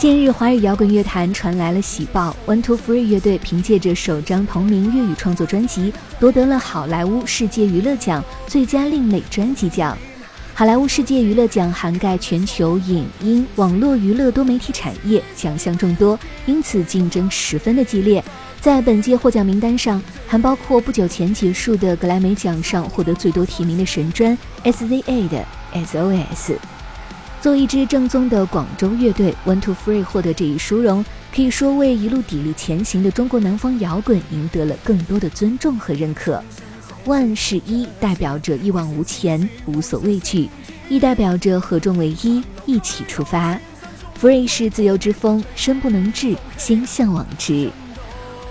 近日，华语摇滚乐坛传来了喜报：One Two Three 乐队凭借着首张同名粤语创作专辑，夺得了好莱坞世界娱乐奖最佳另类专辑奖。好莱坞世界娱乐奖涵盖全球影音、网络娱乐多媒体产业，奖项众多，因此竞争十分的激烈。在本届获奖名单上，还包括不久前结束的格莱美奖上获得最多提名的神专 SZA 的 SOS。作为一支正宗的广州乐队，One Two Three 获得这一殊荣，可以说为一路砥砺前行的中国南方摇滚赢得了更多的尊重和认可。One 是一，代表着一往无前，无所畏惧；一代表着合众为一，一起出发。Free 是自由之风，身不能至，心向往之。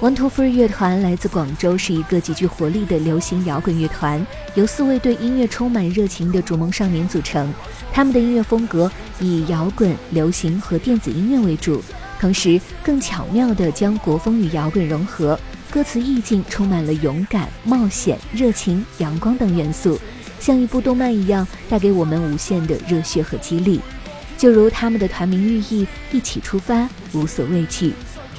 One Two Three 乐团来自广州，是一个极具活力的流行摇滚乐团，由四位对音乐充满热情的逐梦少年组成。他们的音乐风格以摇滚、流行和电子音乐为主，同时更巧妙地将国风与摇滚融合，歌词意境充满了勇敢、冒险、热情、阳光等元素，像一部动漫一样，带给我们无限的热血和激励。就如他们的团名寓意：一起出发，无所畏惧。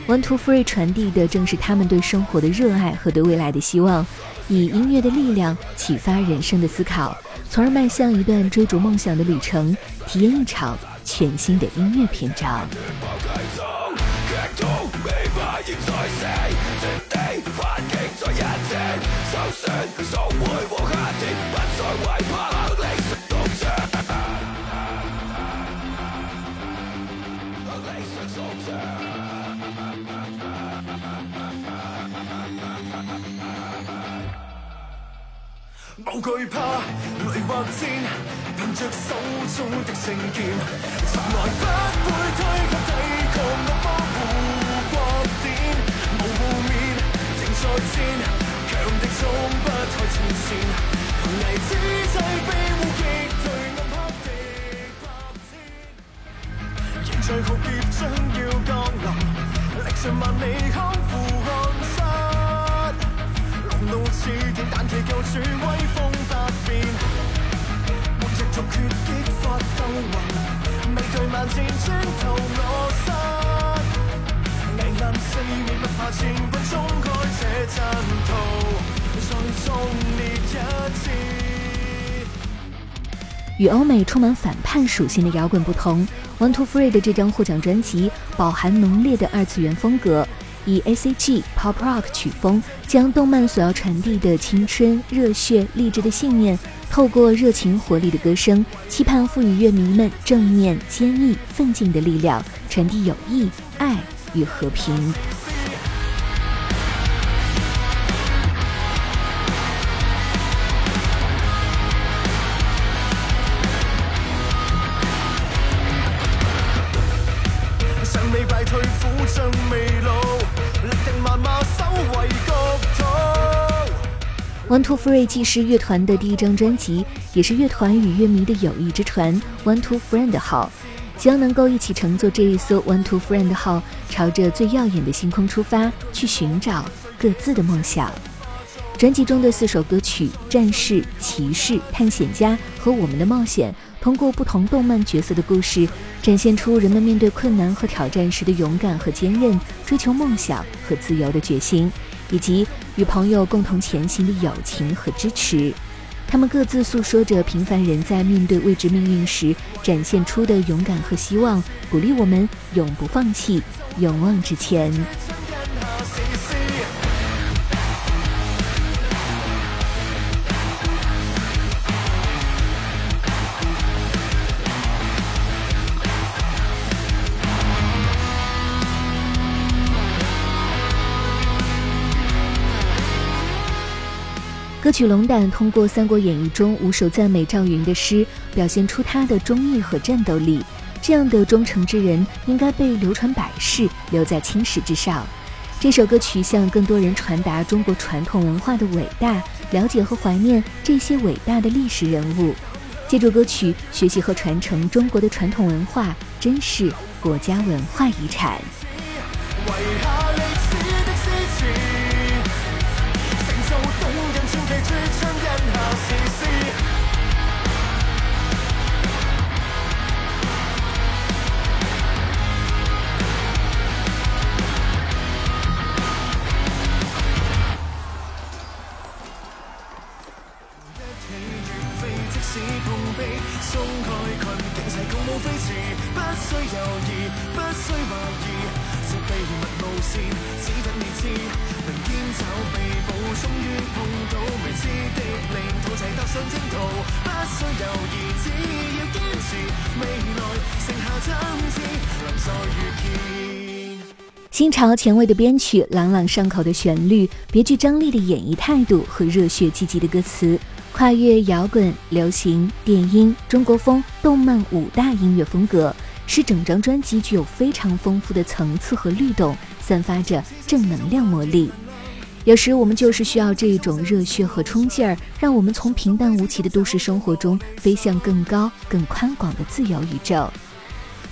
One Two Three 传递的正是他们对生活的热爱和对未来的希望，以音乐的力量启发人生的思考，从而迈向一段追逐梦想的旅程，体验一场全新的音乐篇章。无惧怕，雷或箭，凭着手中的圣剑，从来不会推却抵抗我保护国点。无护面，仍在战，强敌总不太前线，激发斗魂，未惧万箭穿透我身。危难四面，不怕前奔，冲开这阵途，再壮烈一次。与欧美充满反叛属性的摇滚不同，One Two Three 的这张获奖专辑饱含浓烈的二次元风格。以 A C G Pop Rock 曲风，将动漫所要传递的青春、热血、励志的信念，透过热情活力的歌声，期盼赋予乐迷们正面、坚毅、奋进的力量，传递友谊、爱与和平。One Two Three 既是乐团的第一张专辑，也是乐团与乐迷的友谊之船 One Two Friend 的号，希望能够一起乘坐这一艘 One Two Friend 的号，朝着最耀眼的星空出发，去寻找各自的梦想。专辑中的四首歌曲《战士》《骑士》《探险家》和《我们的冒险》，通过不同动漫角色的故事，展现出人们面对困难和挑战时的勇敢和坚韧，追求梦想和自由的决心。以及与朋友共同前行的友情和支持，他们各自诉说着平凡人在面对未知命运时展现出的勇敢和希望，鼓励我们永不放弃，勇往直前。歌曲《龙胆》通过《三国演义》中五首赞美赵云的诗，表现出他的忠义和战斗力，这样的忠诚之人应该被流传百世，留在青史之上。这首歌曲向更多人传达中国传统文化的伟大，了解和怀念这些伟大的历史人物，借助歌曲学习和传承中国的传统文化，真是国家文化遗产。一支香烟好吸吸。只要坚持未来剩下参与见新潮前卫的编曲，朗朗上口的旋律，别具张力的演绎态度和热血积极的歌词，跨越摇滚、流行、电音、中国风、动漫五大音乐风格，使整张专辑具有非常丰富的层次和律动，散发着正能量魔力。有时我们就是需要这种热血和冲劲儿，让我们从平淡无奇的都市生活中飞向更高、更宽广的自由宇宙。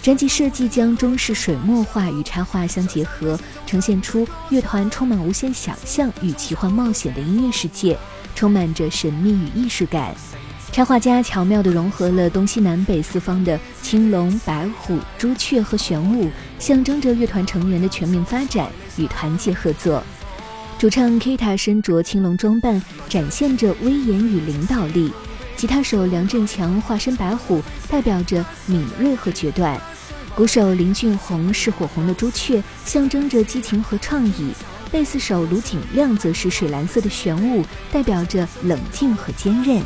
专辑设计将中式水墨画与插画相结合，呈现出乐团充满无限想象与奇幻冒险的音乐世界，充满着神秘与艺术感。插画家巧妙地融合了东西南北四方的青龙、白虎、朱雀和玄武，象征着乐团成员的全面发展与团结合作。主唱 Kita 身着青龙装扮，展现着威严与领导力。吉他手梁振强化身白虎，代表着敏锐和决断；鼓手林俊宏是火红的朱雀，象征着激情和创意；贝斯手卢景亮则是水蓝色的玄武，代表着冷静和坚韧。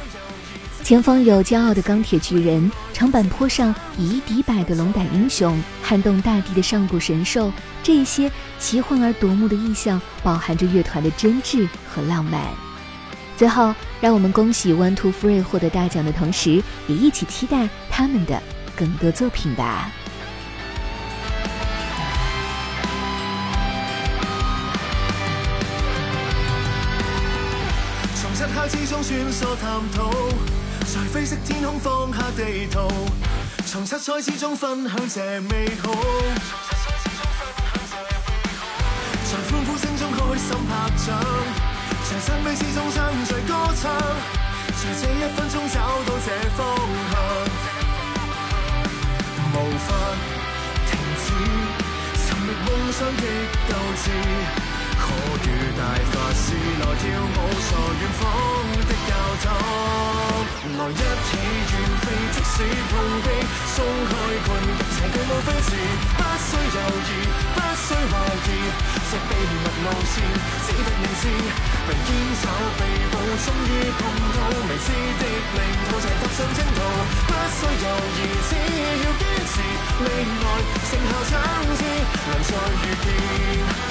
前方有骄傲的钢铁巨人，长坂坡上以一敌百的龙胆英雄，撼动大地的上古神兽。这些奇幻而夺目的意象，饱含着乐团的真挚和浪漫。最后，让我们恭喜 One Two Free 获得大奖的同时，也一起期待他们的更多作品吧。从漆黑之中穿梭探讨，在灰色天空放下地图，从七彩之中分享这美好，在欢呼声中开心拍掌。在赞美之中唱着歌唱，在这一分钟找到这方向，无法停止寻觅梦想的斗志，可与大法师来跳舞，在远方的来一起远飞，即使碰壁，松开困局，邪巨无飞驰，不需犹豫，不需怀疑。秘密路线，只得你知。并坚守被捕，终于碰到未知的领土，齐踏上征途。不需犹豫，只要坚持，未来剩下争执，能再遇见。